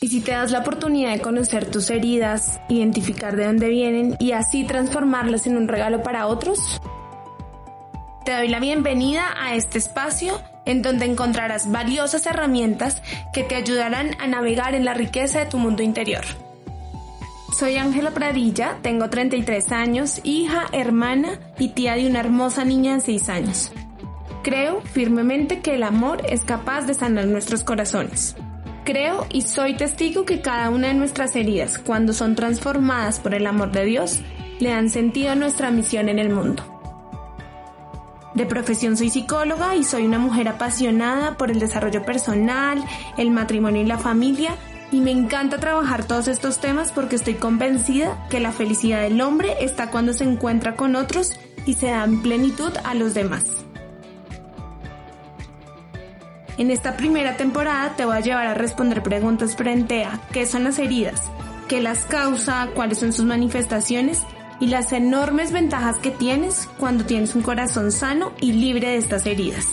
¿Y si te das la oportunidad de conocer tus heridas, identificar de dónde vienen y así transformarlas en un regalo para otros? Te doy la bienvenida a este espacio en donde encontrarás valiosas herramientas que te ayudarán a navegar en la riqueza de tu mundo interior. Soy Ángela Pradilla, tengo 33 años, hija, hermana y tía de una hermosa niña de 6 años. Creo firmemente que el amor es capaz de sanar nuestros corazones. Creo y soy testigo que cada una de nuestras heridas, cuando son transformadas por el amor de Dios, le dan sentido a nuestra misión en el mundo. De profesión soy psicóloga y soy una mujer apasionada por el desarrollo personal, el matrimonio y la familia, y me encanta trabajar todos estos temas porque estoy convencida que la felicidad del hombre está cuando se encuentra con otros y se da en plenitud a los demás. En esta primera temporada te voy a llevar a responder preguntas frente a qué son las heridas, qué las causa, cuáles son sus manifestaciones y las enormes ventajas que tienes cuando tienes un corazón sano y libre de estas heridas.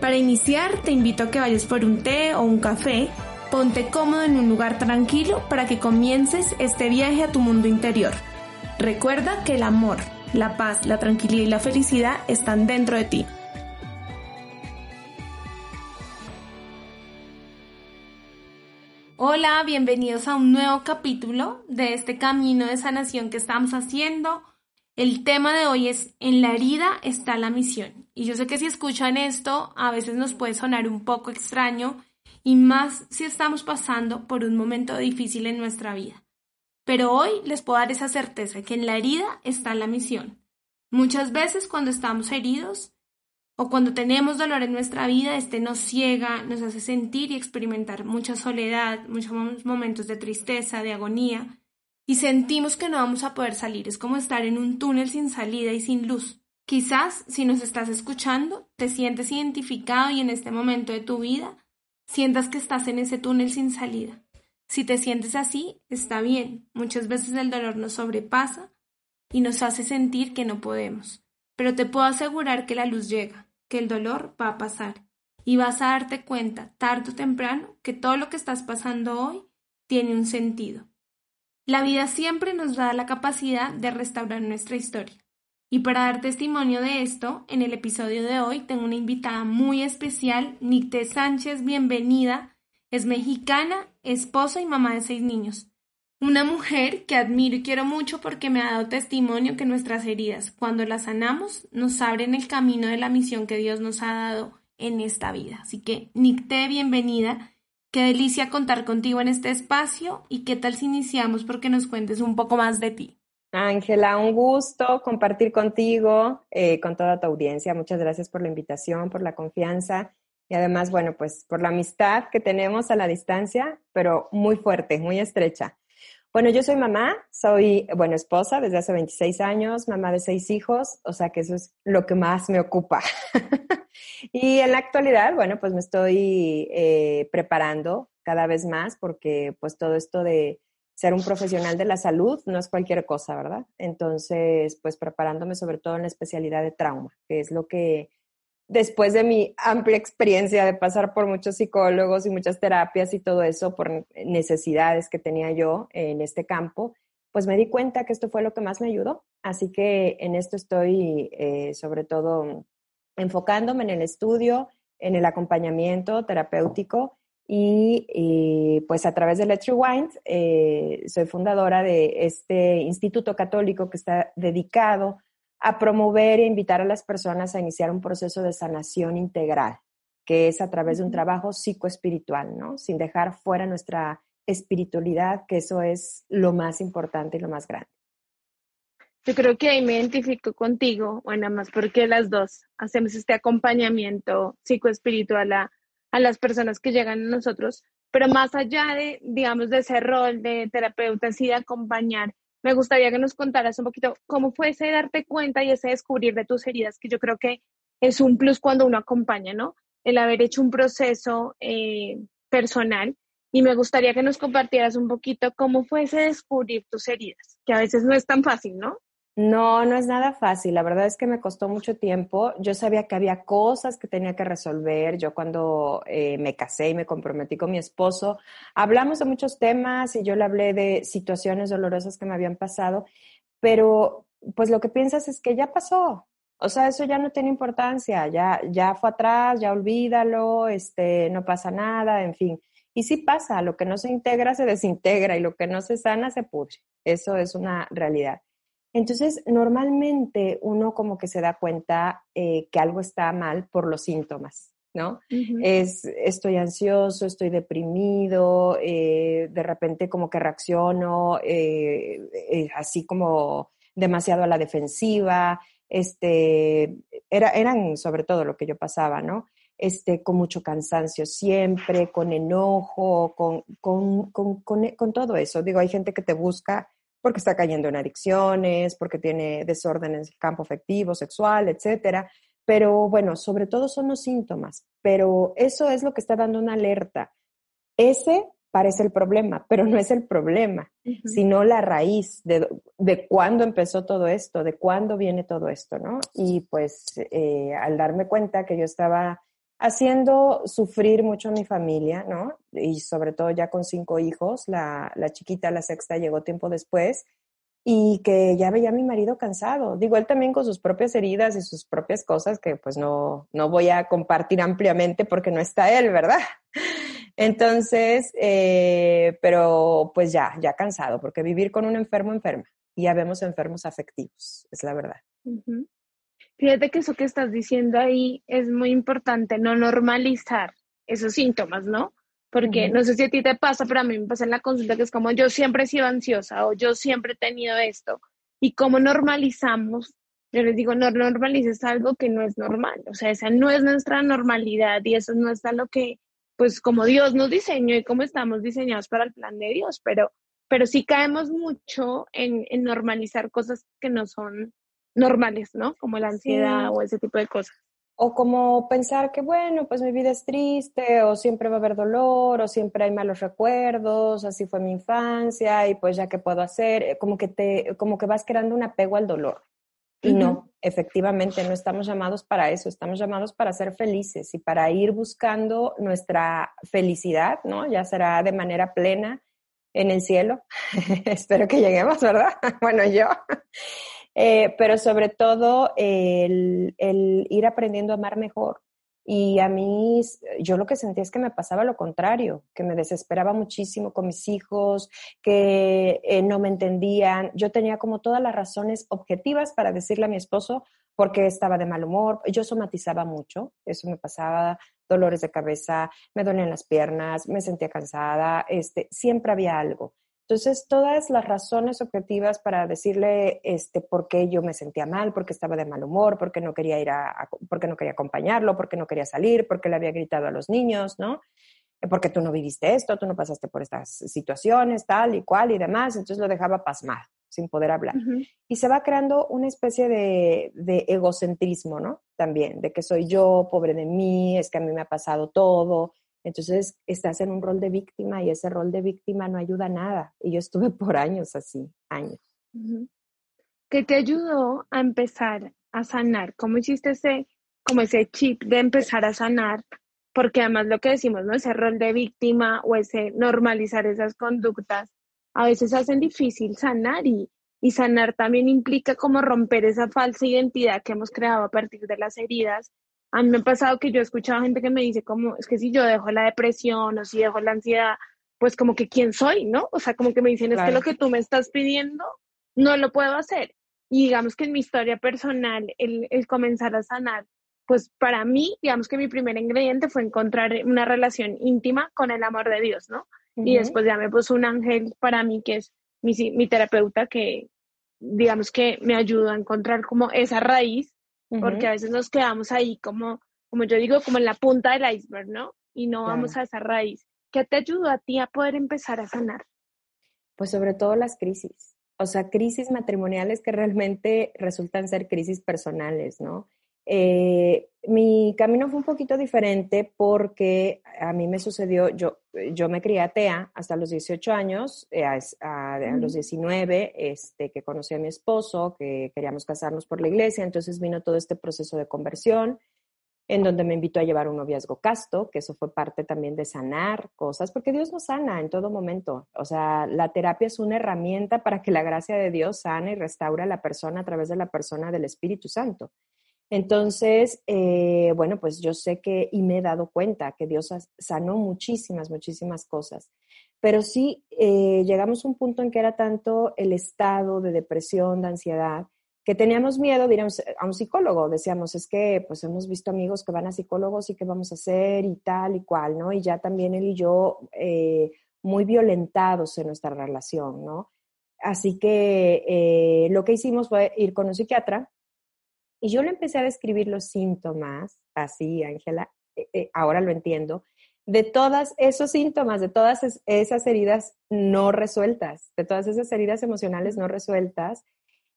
Para iniciar, te invito a que vayas por un té o un café, ponte cómodo en un lugar tranquilo para que comiences este viaje a tu mundo interior. Recuerda que el amor, la paz, la tranquilidad y la felicidad están dentro de ti. Hola, bienvenidos a un nuevo capítulo de este camino de sanación que estamos haciendo. El tema de hoy es En la herida está la misión. Y yo sé que si escuchan esto, a veces nos puede sonar un poco extraño y más si estamos pasando por un momento difícil en nuestra vida. Pero hoy les puedo dar esa certeza que en la herida está la misión. Muchas veces cuando estamos heridos, o cuando tenemos dolor en nuestra vida, este nos ciega, nos hace sentir y experimentar mucha soledad, muchos momentos de tristeza, de agonía, y sentimos que no vamos a poder salir. Es como estar en un túnel sin salida y sin luz. Quizás, si nos estás escuchando, te sientes identificado y en este momento de tu vida sientas que estás en ese túnel sin salida. Si te sientes así, está bien. Muchas veces el dolor nos sobrepasa y nos hace sentir que no podemos. Pero te puedo asegurar que la luz llega que el dolor va a pasar y vas a darte cuenta tarde o temprano que todo lo que estás pasando hoy tiene un sentido. La vida siempre nos da la capacidad de restaurar nuestra historia. Y para dar testimonio de esto, en el episodio de hoy tengo una invitada muy especial, Nicte Sánchez, bienvenida. Es mexicana, esposa y mamá de seis niños. Una mujer que admiro y quiero mucho porque me ha dado testimonio que nuestras heridas, cuando las sanamos, nos abren el camino de la misión que Dios nos ha dado en esta vida. Así que, Nicte, bienvenida. Qué delicia contar contigo en este espacio y qué tal si iniciamos porque nos cuentes un poco más de ti. Ángela, un gusto compartir contigo, eh, con toda tu audiencia. Muchas gracias por la invitación, por la confianza y además, bueno, pues por la amistad que tenemos a la distancia, pero muy fuerte, muy estrecha. Bueno, yo soy mamá, soy, bueno, esposa desde hace 26 años, mamá de seis hijos, o sea que eso es lo que más me ocupa. y en la actualidad, bueno, pues me estoy eh, preparando cada vez más porque pues todo esto de ser un profesional de la salud no es cualquier cosa, ¿verdad? Entonces, pues preparándome sobre todo en la especialidad de trauma, que es lo que después de mi amplia experiencia de pasar por muchos psicólogos y muchas terapias y todo eso por necesidades que tenía yo en este campo, pues me di cuenta que esto fue lo que más me ayudó. Así que en esto estoy eh, sobre todo enfocándome en el estudio, en el acompañamiento terapéutico y, pues a través de Let's Rewind eh, soy fundadora de este instituto católico que está dedicado a promover e invitar a las personas a iniciar un proceso de sanación integral, que es a través de un trabajo psicoespiritual, ¿no? Sin dejar fuera nuestra espiritualidad, que eso es lo más importante y lo más grande. Yo creo que ahí me identifico contigo, bueno, más porque las dos hacemos este acompañamiento psicoespiritual a, a las personas que llegan a nosotros, pero más allá de, digamos, de ese rol de terapeuta, y de acompañar, me gustaría que nos contaras un poquito cómo fue ese darte cuenta y ese descubrir de tus heridas, que yo creo que es un plus cuando uno acompaña, ¿no? El haber hecho un proceso eh, personal. Y me gustaría que nos compartieras un poquito cómo fue ese descubrir tus heridas, que a veces no es tan fácil, ¿no? No, no es nada fácil. La verdad es que me costó mucho tiempo. Yo sabía que había cosas que tenía que resolver. Yo cuando eh, me casé y me comprometí con mi esposo, hablamos de muchos temas y yo le hablé de situaciones dolorosas que me habían pasado, pero pues lo que piensas es que ya pasó. O sea, eso ya no tiene importancia, ya, ya fue atrás, ya olvídalo, este, no pasa nada, en fin. Y sí pasa, lo que no se integra se desintegra y lo que no se sana se pudre. Eso es una realidad. Entonces, normalmente uno como que se da cuenta eh, que algo está mal por los síntomas, ¿no? Es, estoy ansioso, estoy deprimido, eh, de repente como que reacciono eh, así como demasiado a la defensiva, este, era, eran sobre todo lo que yo pasaba, ¿no? Este, con mucho cansancio siempre, con enojo, con, con, con, con todo eso. Digo, hay gente que te busca porque está cayendo en adicciones, porque tiene desórdenes en el campo afectivo, sexual, etcétera. Pero bueno, sobre todo son los síntomas, pero eso es lo que está dando una alerta. Ese parece el problema, pero no es el problema, sino la raíz de, de cuándo empezó todo esto, de cuándo viene todo esto, ¿no? Y pues eh, al darme cuenta que yo estaba haciendo sufrir mucho a mi familia, ¿no? Y sobre todo ya con cinco hijos, la, la chiquita, la sexta, llegó tiempo después, y que ya veía a mi marido cansado. Digo, él también con sus propias heridas y sus propias cosas que pues no, no voy a compartir ampliamente porque no está él, ¿verdad? Entonces, eh, pero pues ya, ya cansado, porque vivir con un enfermo enferma. Y ya vemos enfermos afectivos, es la verdad. Fíjate que eso que estás diciendo ahí es muy importante, no normalizar esos síntomas, ¿no? Porque no sé si a ti te pasa, pero a mí me pasa en la consulta que es como yo siempre he sido ansiosa o yo siempre he tenido esto. Y cómo normalizamos, yo les digo, no normalices algo que no es normal. O sea, esa no es nuestra normalidad y eso no está lo que, pues como Dios nos diseñó y cómo estamos diseñados para el plan de Dios. Pero, pero sí caemos mucho en, en normalizar cosas que no son normales, ¿no? Como la ansiedad o ese tipo de cosas. O como pensar que, bueno, pues mi vida es triste, o siempre va a haber dolor, o siempre hay malos recuerdos, así fue mi infancia, y pues ya qué puedo hacer, eh, como que te, como que vas creando un apego al dolor. Y no, efectivamente, no estamos llamados para eso, estamos llamados para ser felices y para ir buscando nuestra felicidad, ¿no? Ya será de manera plena en el cielo. Espero que lleguemos, ¿verdad? bueno, yo. Eh, pero sobre todo el, ir aprendiendo a amar mejor. Y a mí, yo lo que sentía es que me pasaba lo contrario, que me desesperaba muchísimo con mis hijos, que eh, no me entendían. Yo tenía como todas las razones objetivas para decirle a mi esposo por qué estaba de mal humor. Yo somatizaba mucho, eso me pasaba, dolores de cabeza, me dolían las piernas, me sentía cansada, este, siempre había algo. Entonces, todas las razones objetivas para decirle este, por qué yo me sentía mal, por qué estaba de mal humor, por qué no quería ir a, por qué no quería acompañarlo, por qué no quería salir, por qué le había gritado a los niños, ¿no? Eh, porque tú no viviste esto, tú no pasaste por estas situaciones, tal y cual y demás. Entonces lo dejaba pasmado, sin poder hablar. Y se va creando una especie de, de egocentrismo, ¿no? También, de que soy yo, pobre de mí, es que a mí me ha pasado todo, entonces estás en un rol de víctima y ese rol de víctima no ayuda a nada. Y yo estuve por años así, años. ¿Qué te ayudó a empezar a sanar? ¿Cómo hiciste ese, como ese chip de empezar a sanar? Porque además lo que decimos, ¿no? Ese rol de víctima o ese normalizar esas conductas, a veces hacen difícil sanar y, y sanar también implica como romper esa falsa identidad que hemos creado a partir de las heridas a mí me ha pasado que yo he escuchado gente que me dice como, es que si yo dejo la depresión o si dejo la ansiedad, pues como que quién soy, ¿no? O sea, como que me dicen, es que lo que tú me estás pidiendo, no lo puedo hacer. Y digamos que en mi historia personal, el, el comenzar a sanar, pues para mí, digamos que mi primer ingrediente fue encontrar una relación íntima con el amor de Dios, ¿no? Y después ya me puso un ángel para mí, que es mi, mi terapeuta, que digamos que me ayudó a encontrar como esa raíz porque a veces nos quedamos ahí como, como yo digo, como en la punta del iceberg, ¿no? y no vamos a esa raíz. ¿Qué te ayudó a ti a poder empezar a sanar? Pues sobre todo las crisis, o sea, crisis matrimoniales que realmente resultan ser crisis personales, ¿no? Eh, mi camino fue un poquito diferente porque a mí me sucedió, yo, yo me crié atea hasta los 18 años, eh, a, los 19, este, que conocí a mi esposo, que queríamos casarnos por la iglesia, entonces vino todo este proceso de conversión en donde me invitó a llevar un noviazgo casto, que eso fue parte también de sanar cosas, porque Dios nos sana en todo momento. O sea, la terapia es una herramienta para que la gracia de Dios sane y restaure a la persona a través de la persona del Espíritu Santo. Entonces, eh, bueno, pues yo sé que y me he dado cuenta que Dios sanó muchísimas, muchísimas cosas. Pero sí eh, llegamos a un punto en que era tanto el estado de depresión, de ansiedad, que teníamos miedo de ir a un, psicólogo. Decíamos, es que pues hemos visto amigos que van a psicólogos y qué vamos a hacer y tal y cual, ¿no? Y ya también él y yo eh, muy violentados en nuestra relación, ¿no? Así que lo que hicimos fue ir con un psiquiatra y yo le empecé a describir los síntomas, así, Ángela, eh, eh, ahora lo entiendo, de todos esos síntomas, de todas esas heridas no resueltas, de todas esas heridas emocionales no resueltas.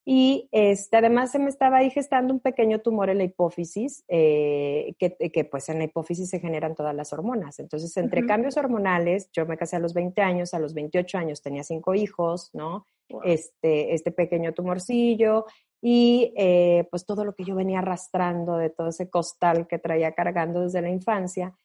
Y este, además se me estaba ahí gestando un pequeño tumor en la hipófisis, eh, que, que, pues en la hipófisis se generan todas las hormonas. Entonces, entre cambios hormonales, yo me casé a los 20 años, a los 28 años tenía cinco hijos, ¿no? Este, este pequeño tumorcillo, y eh, pues todo lo que yo venía arrastrando de todo ese costal que traía cargando desde la infancia,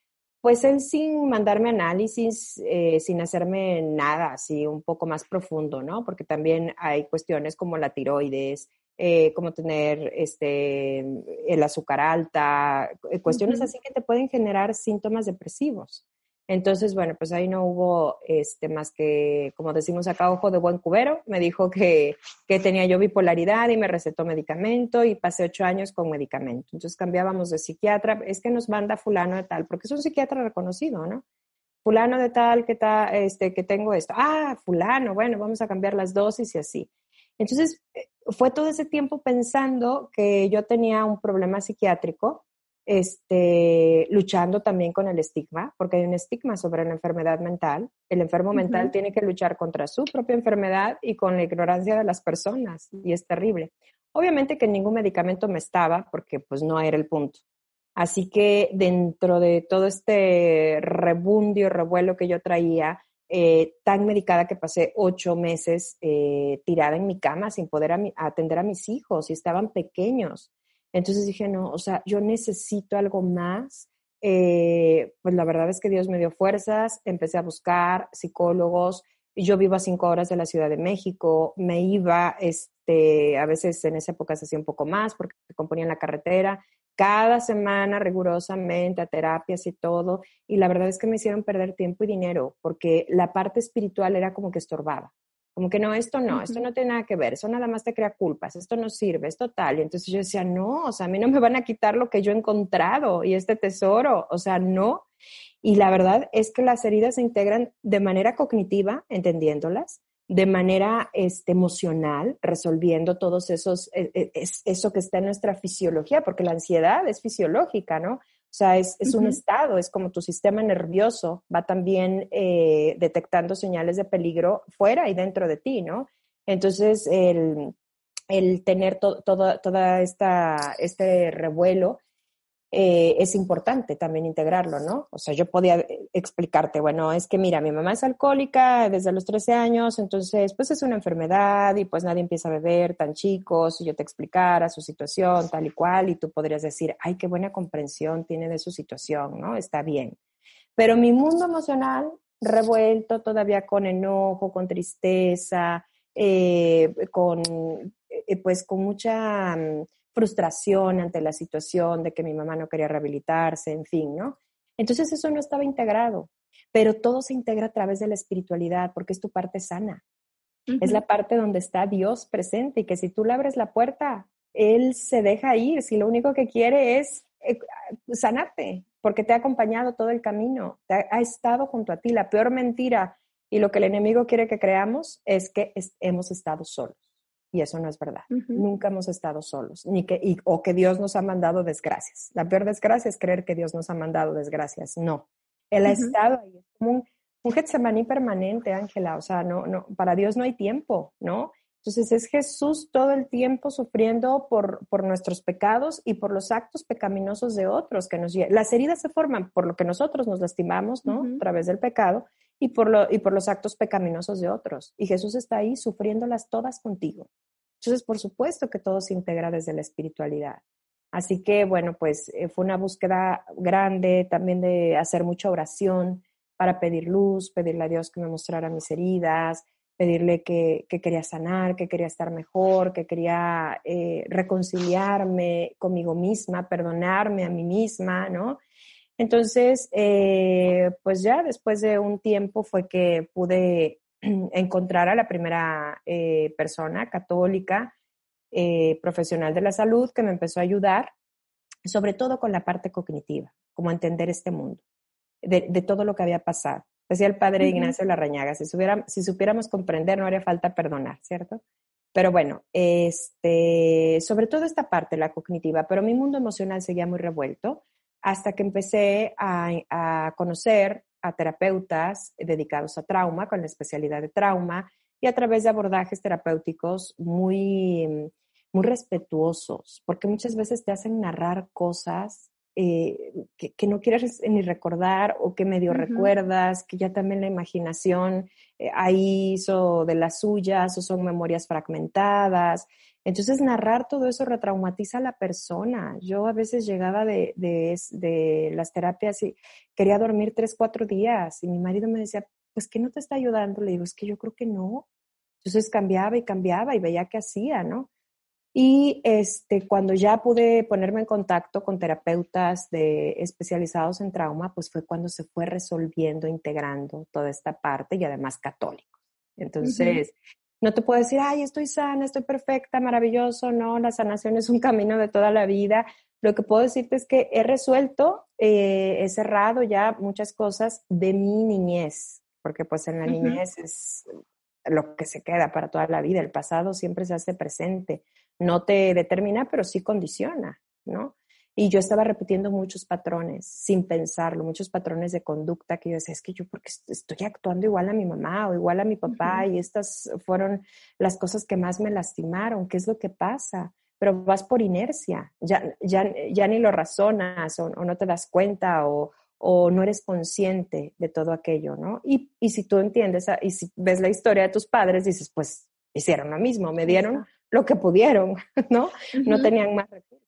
pues él sin mandarme análisis, eh, sin hacerme nada así un poco más profundo, ¿no? Porque también hay cuestiones como la tiroides, eh, como tener este, el azúcar alta, cuestiones así que te pueden generar síntomas depresivos. Entonces, bueno, pues ahí no hubo este, más que, como decimos acá, ojo de buen cubero. Me dijo que, que, tenía yo bipolaridad y me recetó medicamento y pasé ocho años con medicamento. Entonces cambiábamos de psiquiatra. Es que nos manda fulano de tal, porque es un psiquiatra reconocido, ¿no? Fulano de tal, que, ta, este, que tengo esto. Ah, fulano, bueno, vamos a cambiar las dosis y así. Entonces, eh, fue todo ese tiempo pensando que yo tenía un problema psiquiátrico este, luchando también con el estigma, porque hay un estigma sobre la enfermedad mental. El enfermo mental tiene que luchar contra su propia enfermedad y con la ignorancia de las personas, y es terrible. Obviamente que ningún medicamento me estaba, porque pues no era el punto. Así que dentro de todo este rebundio, revuelo que yo traía, eh, tan medicada que pasé ocho meses eh, tirada en mi cama sin poder atender a mis hijos y estaban pequeños. Entonces dije, no, o sea, yo necesito algo más. Eh, pues la verdad es que Dios me dio fuerzas, empecé a buscar psicólogos, yo vivo a cinco horas de la Ciudad de México, me iba, este, a veces en esa época se hacía un poco más porque componía en la carretera, cada semana rigurosamente a terapias y todo, y la verdad es que me hicieron perder tiempo y dinero porque la parte espiritual era como que estorbaba. Como que no, esto no, esto no tiene nada que ver, eso nada más te crea culpas, esto no sirve, esto tal. Y entonces yo decía, no, o sea, a mí no me van a quitar lo que yo he encontrado y este tesoro, o sea, no. Y la verdad es que las heridas se integran de manera cognitiva, entendiéndolas, de manera este, emocional, resolviendo todos esos, e, e, eso que está en nuestra fisiología, porque la ansiedad es fisiológica, ¿no? O sea, es, un estado, es como tu sistema nervioso va también eh, detectando señales de peligro fuera y dentro de ti, ¿no? Entonces, el, tener todo, toda esta, este revuelo eh, es importante también integrarlo, ¿no? O sea, yo podía eh, explicarte, bueno, es que mira, mi mamá es alcohólica desde los 13 años, entonces, pues es una enfermedad y pues nadie empieza a beber tan chicos, y yo te explicara su situación tal y cual, y tú podrías decir, ay, qué buena comprensión tiene de su situación, ¿no? Está bien. Pero mi mundo emocional revuelto todavía con enojo, con tristeza, eh, con, pues con mucha mm, frustración ante la situación de que mi mamá no quería rehabilitarse, en fin, ¿no? Entonces eso no estaba integrado, pero todo se integra a través de la espiritualidad porque es tu parte sana. Es la parte donde está Dios presente y que si tú le abres la puerta, Él se deja ir, si lo único que quiere es eh, sanarte, porque te ha acompañado todo el camino, ha, estado junto a ti. La peor mentira y lo que el enemigo quiere que creamos es que hemos estado solos y eso no es verdad. Nunca hemos estado solos, ni que, o que Dios nos ha mandado desgracias. La peor desgracia es creer que Dios nos ha mandado desgracias. No, Él ha estado ahí, es como un, un Getsemaní permanente, Ángela, o sea, no, no, para Dios no hay tiempo, ¿no? Entonces es Jesús todo el tiempo sufriendo por, por nuestros pecados y por los actos pecaminosos de otros que nos Las heridas se forman por lo que nosotros nos lastimamos, ¿no? A través del pecado y por, lo, y por los actos pecaminosos de otros. Y Jesús está ahí sufriéndolas todas contigo. Entonces, por supuesto que todo se integra desde la espiritualidad. Así que, bueno, pues eh, fue una búsqueda grande también de hacer mucha oración para pedir luz, pedirle a Dios que me mostrara mis heridas, pedirle que, quería sanar, que quería estar mejor, que quería eh, reconciliarme conmigo misma, perdonarme a mí misma, ¿no? Entonces, eh, pues ya después de un tiempo fue que pude encontrar a la primera eh, persona católica, profesional de la salud, que me empezó a ayudar, sobre todo con la parte cognitiva, como entender este mundo, de todo lo que había pasado. Decía el padre Ignacio Larrañaga, si, si supiéramos comprender no haría falta perdonar, ¿cierto? Pero bueno, este, sobre todo esta parte, la cognitiva, pero mi mundo emocional seguía muy revuelto hasta que empecé a, conocer a terapeutas dedicados a trauma, con la especialidad de trauma, y a través de abordajes terapéuticos muy, muy respetuosos, porque muchas veces te hacen narrar cosas eh, que, no quieres ni recordar o que medio recuerdas, que ya también la imaginación eh, ahí hizo de las suyas o son memorias fragmentadas. Entonces, narrar todo eso retraumatiza a la persona. Yo a veces llegaba de, de, las terapias y quería dormir tres, cuatro días y mi marido me decía, pues, ¿qué no te está ayudando? Le digo, es que yo creo que no. Entonces cambiaba y cambiaba y veía qué hacía, ¿no? Y este, cuando ya pude ponerme en contacto con terapeutas de, especializados en trauma, pues fue cuando se fue resolviendo, integrando toda esta parte y además católicos. Entonces, no te puedo decir, ay, estoy sana, estoy perfecta, maravilloso, no, la sanación es un camino de toda la vida. Lo que puedo decirte es que he resuelto, eh, he cerrado ya muchas cosas de mi niñez, porque pues en la niñez es lo que se queda para toda la vida, el pasado siempre se hace presente no te determina, pero sí condiciona, ¿no? Y yo estaba repitiendo muchos patrones sin pensarlo, muchos patrones de conducta que yo decía, es que yo porque estoy actuando igual a mi mamá o igual a mi papá y estas fueron las cosas que más me lastimaron, ¿qué es lo que pasa? Pero vas por inercia, ya, ya, ya ni lo razonas o, no te das cuenta o, o, no eres consciente de todo aquello, ¿no? Y, y si tú entiendes y si ves la historia de tus padres, dices, pues hicieron lo mismo, me dieron lo que pudieron, ¿no? No tenían más recursos.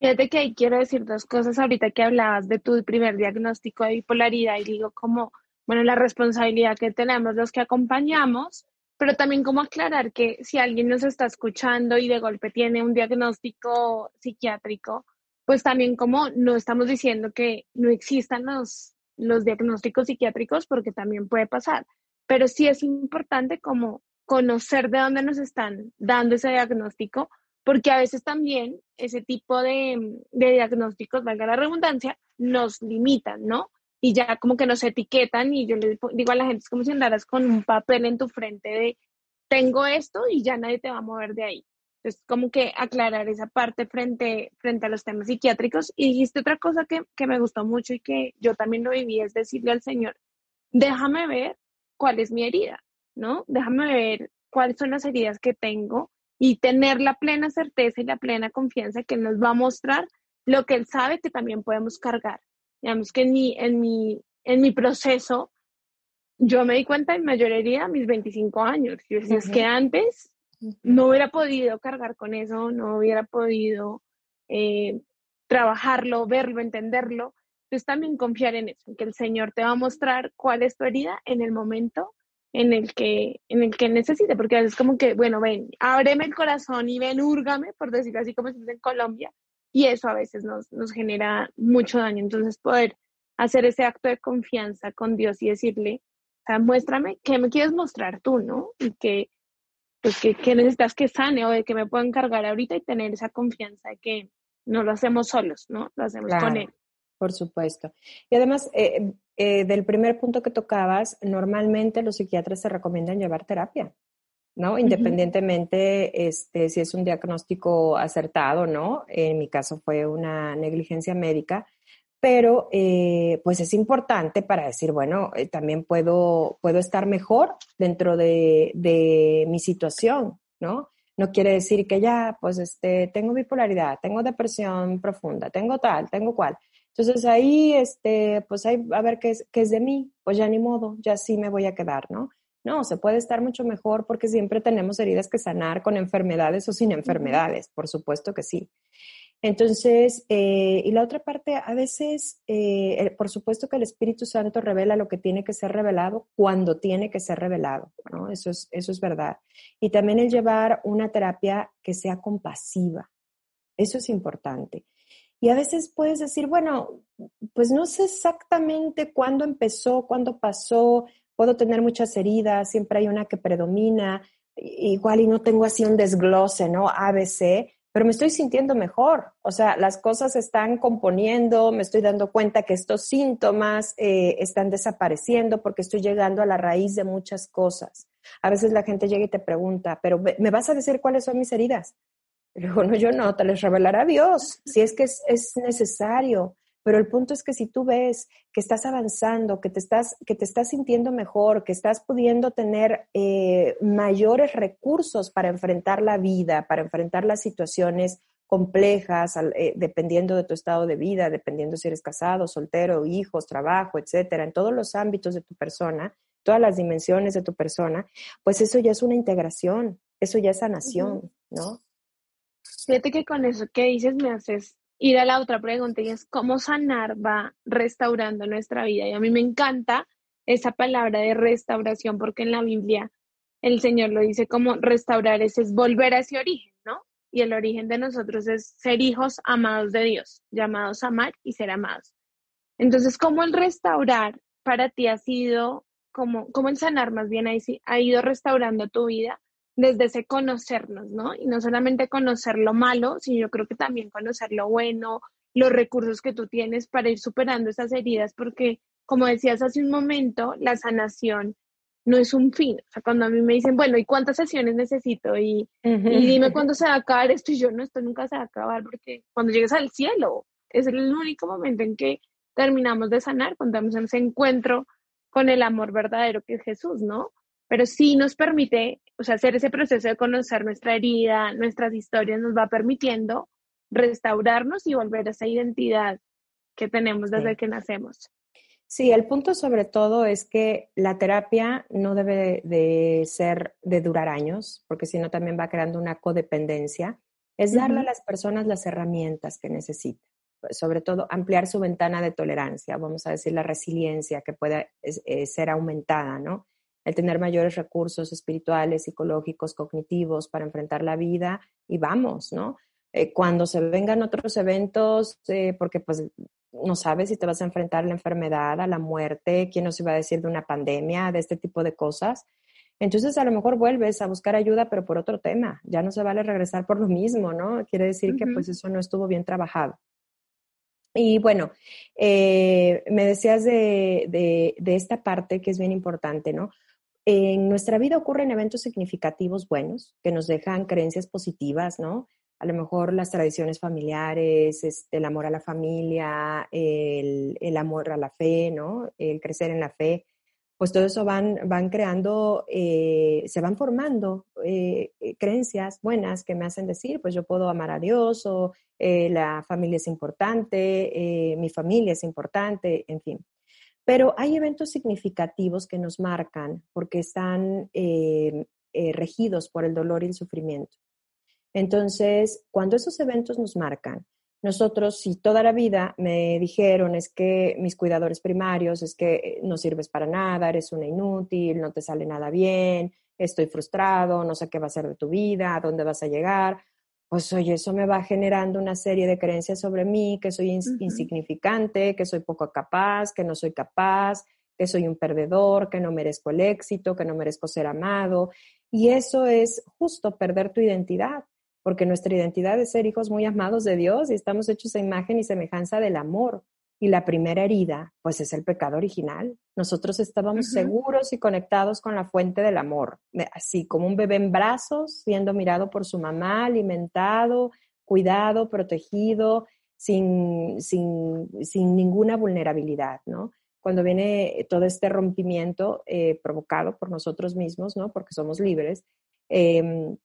Fíjate que ahí quiero decir dos cosas ahorita que hablabas de tu primer diagnóstico de bipolaridad y digo como, bueno, la responsabilidad que tenemos los que acompañamos, pero también como aclarar que si alguien nos está escuchando y de golpe tiene un diagnóstico psiquiátrico, pues también como no estamos diciendo que no existan los, los diagnósticos psiquiátricos porque también puede pasar, pero sí es importante como conocer de dónde nos están dando ese diagnóstico, porque a veces también ese tipo de, diagnósticos, valga la redundancia, nos limitan, ¿no? Y ya como que nos etiquetan y yo le digo a la gente, es como si andaras con un papel en tu frente de, tengo esto y ya nadie te va a mover de ahí. Entonces, como que aclarar esa parte frente, frente a los temas psiquiátricos. Y dijiste otra cosa que, que me gustó mucho y que yo también lo viví, es decirle al Señor, déjame ver cuál es mi herida. ¿no? Déjame ver cuáles son las heridas que tengo y tener la plena certeza y la plena confianza que nos va a mostrar lo que él sabe que también podemos cargar. Digamos que en mi, en mi, en mi proceso, yo me di cuenta de mayor herida a mis 25 años. Yo decía, es que antes no hubiera podido cargar con eso, no hubiera podido eh, trabajarlo, verlo, entenderlo. Entonces también confiar en eso, en que el Señor te va a mostrar cuál es tu herida en el momento en el que, en el que necesite, porque a veces como que, bueno, ven, ábreme el corazón y ven, úrgame, por decirlo así como se dice en Colombia, y eso a veces nos, nos genera mucho daño. Entonces, poder hacer ese acto de confianza con Dios y decirle, o sea, muéstrame qué me quieres mostrar tú, ¿no? Y que, pues, que, que necesitas que sane o de que me pueda encargar ahorita y tener esa confianza de que no lo hacemos solos, ¿no? Lo hacemos con Él. Por supuesto. Y además, eh, eh, del primer punto que tocabas, normalmente los psiquiatras se recomiendan llevar terapia, ¿no? Independientemente este, si es un diagnóstico acertado, ¿no? En mi caso fue una negligencia médica, pero eh, pues es importante para decir, bueno, eh, también puedo, puedo estar mejor dentro de, de, mi situación, ¿no? No quiere decir que ya, pues, este, tengo bipolaridad, tengo depresión profunda, tengo tal, tengo cual. Entonces ahí, este, pues, hay, a ver qué es, qué es de mí, pues ya ni modo, ya sí me voy a quedar, ¿no? No, se puede estar mucho mejor porque siempre tenemos heridas que sanar con enfermedades o sin enfermedades, por supuesto que sí. Entonces, eh, y la otra parte, a veces, eh, por supuesto que el Espíritu Santo revela lo que tiene que ser revelado cuando tiene que ser revelado, ¿no? Eso es, eso es verdad. Y también el llevar una terapia que sea compasiva, eso es importante. Y a veces puedes decir, bueno, pues no sé exactamente cuándo empezó, cuándo pasó, puedo tener muchas heridas, siempre hay una que predomina, igual y no tengo así un desglose, ¿no? ABC, pero me estoy sintiendo mejor. O sea, las cosas están componiendo, me estoy dando cuenta que estos síntomas eh, están desapareciendo porque estoy llegando a la raíz de muchas cosas. A veces la gente llega y te pregunta, pero ¿me vas a decir cuáles son mis heridas? Pero no, yo no, te les revelará Dios, si es que es, es necesario. Pero el punto es que si tú ves que estás avanzando, que te estás, que te estás sintiendo mejor, que estás pudiendo tener eh, mayores recursos para enfrentar la vida, para enfrentar las situaciones complejas, eh, dependiendo de tu estado de vida, dependiendo si eres casado, soltero, hijos, trabajo, etcétera, en todos los ámbitos de tu persona, todas las dimensiones de tu persona, pues eso ya es una integración, eso ya es sanación, ¿no? Fíjate que con eso que dices me haces ir a la otra pregunta y es cómo sanar va restaurando nuestra vida. Y a mí me encanta esa palabra de restauración porque en la Biblia el Señor lo dice como restaurar ese es volver a ese origen, ¿no? Y el origen de nosotros es ser hijos amados de Dios, llamados a amar y ser amados. Entonces, ¿cómo el restaurar para ti ha sido, como, cómo el sanar más bien ha ido restaurando tu vida? Desde ese conocernos, ¿no? Y no solamente conocer lo malo, sino yo creo que también conocer lo bueno, los recursos que tú tienes para ir superando esas heridas, porque como decías hace un momento, la sanación no es un fin. O sea, cuando a mí me dicen, bueno, ¿y cuántas sesiones necesito? Y, y dime cuándo se va a acabar esto, y yo no, esto nunca se va a acabar, porque cuando llegues al cielo, es el único momento en que terminamos de sanar, cuando tenemos ese encuentro con el amor verdadero que es Jesús, ¿no? pero sí nos permite, o sea, hacer ese proceso de conocer nuestra herida, nuestras historias, nos va permitiendo restaurarnos y volver a esa identidad que tenemos desde que nacemos. Sí, el punto sobre todo es que la terapia no debe de ser de durar años, porque si no también va creando una codependencia. Es darle a las personas las herramientas que necesitan, sobre todo ampliar su ventana de tolerancia, vamos a decir la resiliencia que puede eh, ser aumentada, ¿no? El tener mayores recursos espirituales, psicológicos, cognitivos para enfrentar la vida y vamos, ¿no? Eh, cuando se vengan otros eventos, eh, porque pues no sabes si te vas a enfrentar a la enfermedad, a la muerte, quién nos iba a decir de una pandemia, de este tipo de cosas. Entonces a lo mejor vuelves a buscar ayuda, pero por otro tema. Ya no se vale regresar por lo mismo, ¿no? Quiere decir que pues eso no estuvo bien trabajado. Y bueno, eh, me decías de, de, esta parte que es bien importante, ¿no? En nuestra vida ocurren eventos significativos buenos que nos dejan creencias positivas, ¿no? A lo mejor las tradiciones familiares, este, el amor a la familia, el, amor a la fe, ¿no? El crecer en la fe, pues todo eso van, van creando, eh, se van formando eh, eh, creencias buenas que me hacen decir, pues yo puedo amar a Dios o la familia es importante, mi familia es importante, en fin. Pero hay eventos significativos que nos marcan porque están eh, eh, regidos por el dolor y el sufrimiento. Entonces, cuando esos eventos nos marcan, nosotros, si toda la vida me dijeron es que mis cuidadores primarios, es que no sirves para nada, eres una inútil, no te sale nada bien, estoy frustrado, no sé qué va a ser de tu vida, a dónde vas a llegar, pues oye, eso me va generando una serie de creencias sobre mí, que soy insignificante, que soy poco capaz, que no soy capaz, que soy un perdedor, que no merezco el éxito, que no merezco ser amado. Y eso es justo perder tu identidad, porque nuestra identidad es ser hijos muy amados de Dios y estamos hechos a imagen y semejanza del amor. Y la primera herida, pues es el pecado original. Nosotros estábamos seguros y conectados con la fuente del amor, así como un bebé en brazos, siendo mirado por su mamá, alimentado, cuidado, protegido. sin, sin, sin ninguna vulnerabilidad, ¿no? Cuando viene todo este rompimiento eh, provocado por nosotros mismos, ¿no? Porque somos libres, em,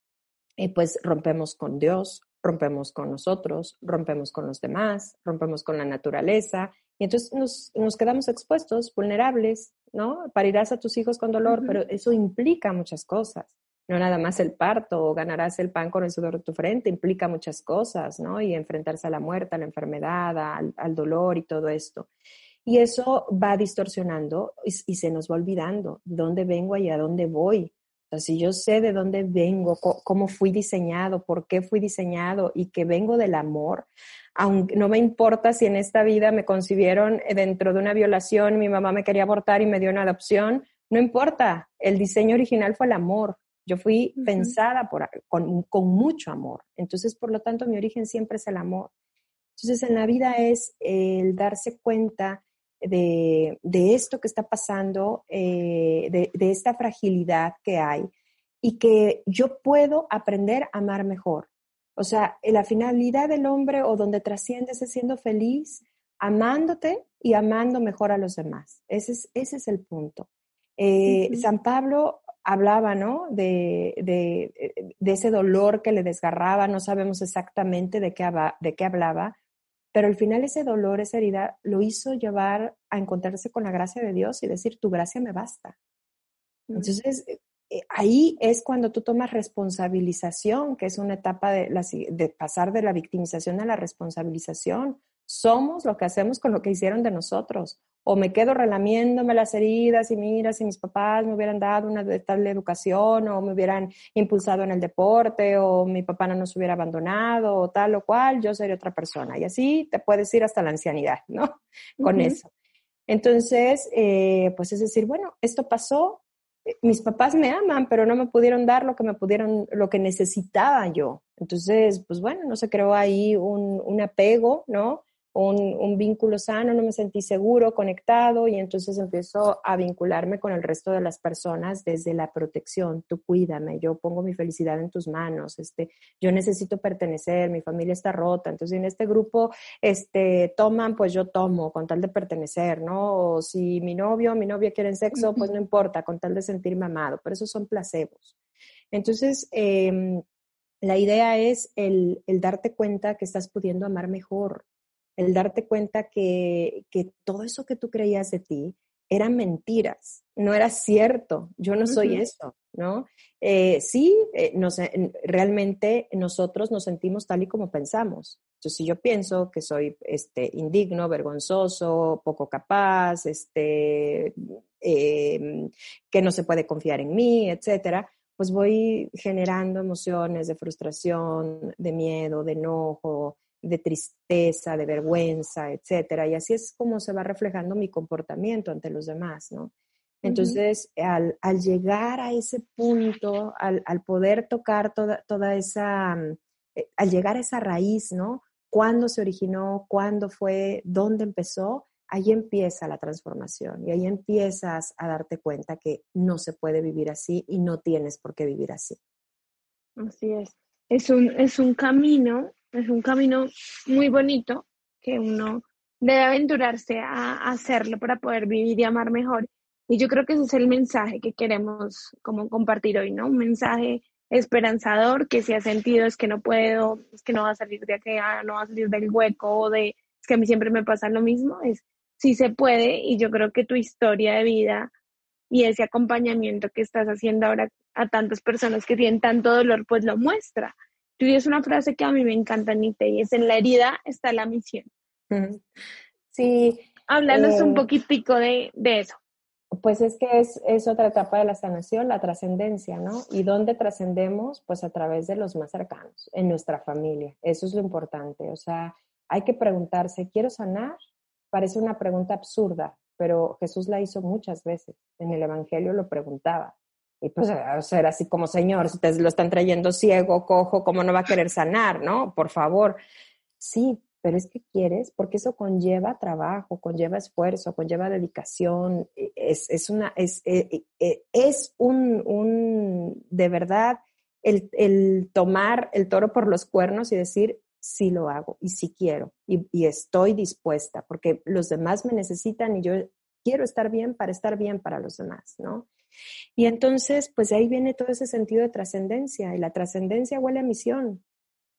eh, pues rompemos con Dios, rompemos con nosotros, rompemos con los demás, rompemos con la naturaleza, y entonces nos, nos quedamos expuestos, vulnerables, ¿no? Parirás a tus hijos con dolor, pero eso implica muchas cosas no nada más el parto o ganarás el pan con el sudor de tu frente, implica muchas cosas, ¿no? Y enfrentarse a la muerte, a la enfermedad, al, dolor y todo esto. Y eso va distorsionando y, se nos va olvidando dónde vengo y a dónde voy. Sea, si yo sé de dónde vengo, cómo fui diseñado, por qué fui diseñado y que vengo del amor, aunque no me importa si en esta vida me concibieron dentro de una violación, mi mamá me quería abortar y me dio una adopción, no importa, el diseño original fue el amor, yo fui pensada por, con, con, mucho amor. Entonces, por lo tanto, mi origen siempre es el amor. Entonces, en la vida es el darse cuenta de, de esto que está pasando, eh, de, de, esta fragilidad que hay y que yo puedo aprender a amar mejor. O sea, la finalidad del hombre o donde trasciendes es siendo feliz, amándote y amando mejor a los demás. Ese es, ese es el punto. Eh, San Pablo hablaba, ¿no? De, de, de, ese dolor que le desgarraba, no sabemos exactamente de qué, de qué hablaba, pero al final ese dolor, esa herida, lo hizo llevar a encontrarse con la gracia de Dios y decir, tu gracia me basta. Entonces, eh, eh, ahí es cuando tú tomas responsabilización, que es una etapa de, de pasar de la victimización a la responsabilización. Somos lo que hacemos con lo que hicieron de nosotros o me quedo relamiéndome las heridas y mira si mis papás me hubieran dado una tal educación o me hubieran impulsado en el deporte o mi papá no nos hubiera abandonado o tal o cual, yo sería otra persona. Y así te puedes ir hasta la ancianidad, ¿no? Con eso. Entonces, eh, pues es decir, bueno, esto pasó, mis papás me aman, pero no me pudieron dar lo que me pudieron, lo que necesitaba yo. Entonces, pues bueno, no se creó ahí un, un apego, ¿no? Un, vínculo sano, no me sentí seguro, conectado y entonces empiezo a vincularme con el resto de las personas desde la protección. Tú cuídame, yo pongo mi felicidad en tus manos, este, yo necesito pertenecer, mi familia está rota, entonces en este grupo este, toman, pues yo tomo con tal de pertenecer, ¿no? O si mi novio o mi novia quieren sexo, pues no importa, con tal de sentirme amado, pero esos son placebos. Entonces, em, la idea es el, el, darte cuenta que estás pudiendo amar mejor, el darte cuenta que, todo eso que tú creías de ti eran mentiras, no era cierto, yo no soy eso, ¿no? Eh, sí, eh, realmente nosotros nos sentimos tal y como pensamos. Entonces, si yo pienso que soy este, indigno, vergonzoso, poco capaz, este, em, que no se puede confiar en mí, etcétera, pues voy generando emociones de frustración, de miedo, de enojo, de tristeza, de vergüenza, etcétera. Y así es como se va reflejando mi comportamiento ante los demás, ¿no? Entonces, al, llegar a ese punto, al, poder tocar toda, toda esa, mm, eh, al llegar a esa raíz, ¿no? ¿Cuándo se originó? ¿Cuándo fue? ¿Dónde empezó? Ahí empieza la transformación y ahí empiezas a darte cuenta que no se puede vivir así y no tienes por qué vivir así. Así es. Es un, es un camino es un camino muy bonito que uno debe aventurarse a, hacerlo para poder vivir y amar mejor. Y yo creo que ese es el mensaje que queremos como compartir hoy, ¿no? Un mensaje esperanzador que si ha sentido es que no puedo, es que no va a salir de ah, no va a salir del hueco o de es que a mí siempre me pasa lo mismo, es sí se puede y yo creo que tu historia de vida y ese acompañamiento que estás haciendo ahora a tantas personas que tienen tanto dolor, pues lo muestra. Tú dices una frase que a mí me encanta, Nite, y es en la herida está la misión. Sí. Háblanos un eh, poquitico de, eso. Pues es que es, es, otra etapa de la sanación, la trascendencia, ¿no? ¿Y dónde trascendemos? Pues a través de los más cercanos, en nuestra familia. Eso es lo importante. O sea, hay que preguntarse, ¿quiero sanar? Parece una pregunta absurda, pero Jesús la hizo muchas veces. En el Evangelio lo preguntaba. Y pues, o sea, era así como, señor, si te lo están trayendo ciego, cojo, ¿cómo no va a querer sanar, no? Por favor. Sí, pero es que quieres, porque eso conlleva trabajo, conlleva esfuerzo, conlleva dedicación, e, es, es una, es, e, e, es un, un, de verdad, el, el tomar el toro por los cuernos y decir, sí lo hago y sí quiero y, y estoy dispuesta porque los demás me necesitan y yo quiero estar bien para estar bien para los demás, ¿no? Y entonces, pues de ahí viene todo ese sentido de trascendencia y la trascendencia huele a misión.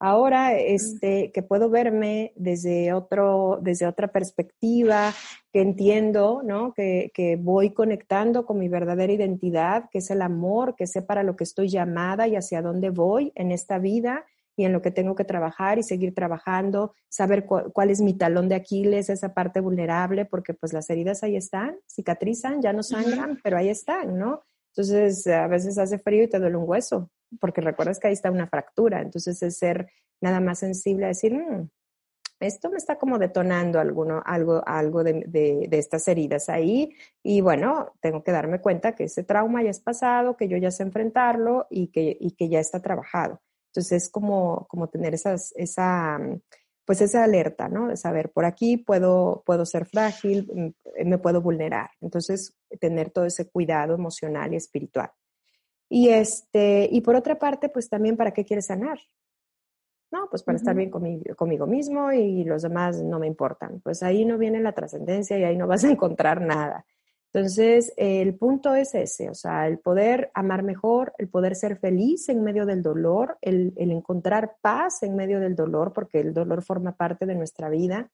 Ahora, este, que puedo verme desde otro, desde otra perspectiva, que entiendo, ¿no? Que, que voy conectando con mi verdadera identidad, que es el amor, que sé para lo que estoy llamada y hacia dónde voy en esta vida y en lo que tengo que trabajar y seguir trabajando, saber cuál es mi talón de Aquiles, esa parte vulnerable, porque pues las heridas ahí están, cicatrizan, ya no sangran, pero ahí están, ¿no? Entonces a veces hace frío y te duele un hueso, porque recuerdas que ahí está una fractura, entonces es ser nada más sensible a decir, mm, esto me está como detonando alguno, algo, algo de, de, de, estas heridas ahí. Y bueno, tengo que darme cuenta que ese trauma ya es pasado, que yo ya sé enfrentarlo y que, y que ya está trabajado. Entonces es como, como tener esas, esa, pues esa alerta, ¿no? De saber, por aquí puedo, puedo ser frágil, mm, me puedo vulnerar. Entonces, tener todo ese cuidado emocional y espiritual. Y, este, y por otra parte, pues también, ¿para qué quieres sanar? No, pues para estar bien conmigo, conmigo mismo y los demás no me importan. Pues ahí no viene la trascendencia y ahí no vas a encontrar nada. Entonces, el punto es ese, o sea, el poder amar mejor, el poder ser feliz en medio del dolor, el, el, encontrar paz en medio del dolor, porque el dolor forma parte de nuestra vida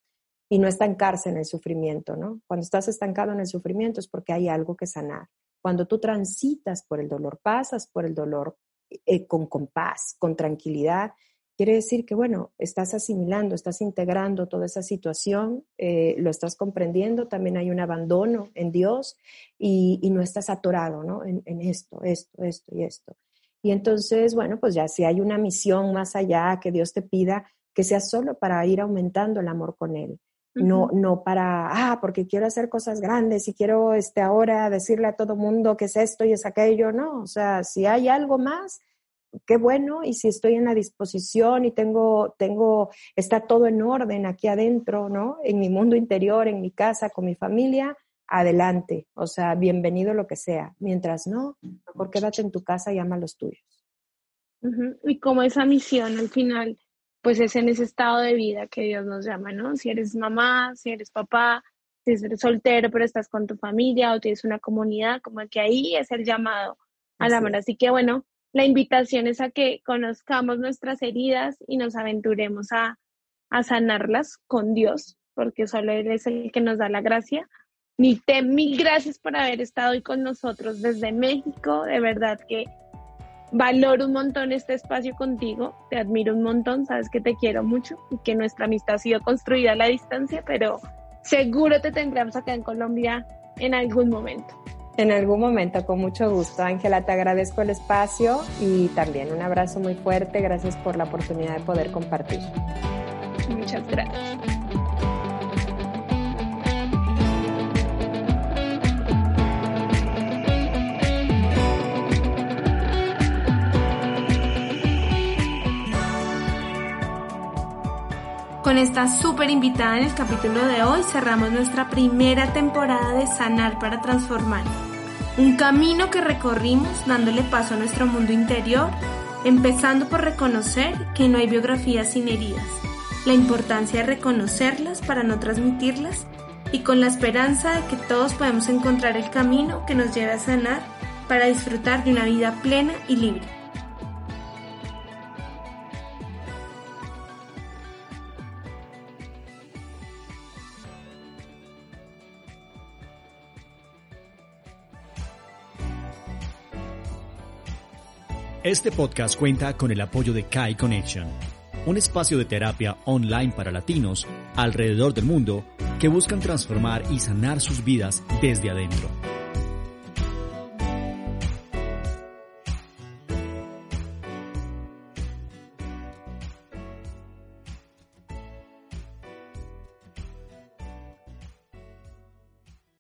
y no estancarse en el sufrimiento, ¿no? Cuando estás estancado en el sufrimiento es porque hay algo que sanar. Cuando tú transitas por el dolor, pasas por el dolor eh, con, con paz, con tranquilidad, Quiere decir que, bueno, estás asimilando, estás integrando toda esa situación, eh, lo estás comprendiendo, también hay un abandono en Dios y, y no estás atorado, ¿no? En, en, esto, esto, esto y esto. Y entonces, bueno, pues ya si hay una misión más allá que Dios te pida, que sea solo para ir aumentando el amor con Él. No, no para, ah, porque quiero hacer cosas grandes y quiero este, ahora decirle a todo mundo que es esto y es aquello, no, o sea, si hay algo más, qué bueno, y si estoy en la disposición y tengo, tengo, está todo en orden aquí adentro, ¿no? En mi mundo interior, en mi casa, con mi familia, adelante. O sea, bienvenido lo que sea. Mientras no, mejor quédate en tu casa y ama a los tuyos. Y como esa misión al final, pues es en ese estado de vida que Dios nos llama, ¿no? Si eres mamá, si eres papá, si eres soltero pero estás con tu familia o tienes una comunidad, como que ahí es el llamado al amor. Así que bueno, la invitación es a que conozcamos nuestras heridas y nos aventuremos a, a sanarlas con Dios, porque solo Él es el que nos da la gracia. Mil, mil gracias por haber estado hoy con nosotros desde México. De verdad que valoro un montón este espacio contigo. Te admiro un montón. Sabes que te quiero mucho y que nuestra amistad ha sido construida a la distancia, pero seguro te tendremos acá en Colombia en algún momento. En algún momento, con mucho gusto. Ángela, te agradezco el espacio y también un abrazo muy fuerte. Gracias por la oportunidad de poder compartir. Muchas gracias. Con esta súper invitada en el capítulo de hoy cerramos nuestra primera temporada de Sanar para Transformar. Un camino que recorrimos dándole paso a nuestro mundo interior, empezando por reconocer que no hay biografías sin heridas, la importancia de reconocerlas para no transmitirlas y con la esperanza de que todos podemos encontrar el camino que nos lleve a sanar para disfrutar de una vida plena y libre. Este podcast cuenta con el apoyo de Kai Connection, un espacio de terapia online para latinos alrededor del mundo que buscan transformar y sanar sus vidas desde adentro.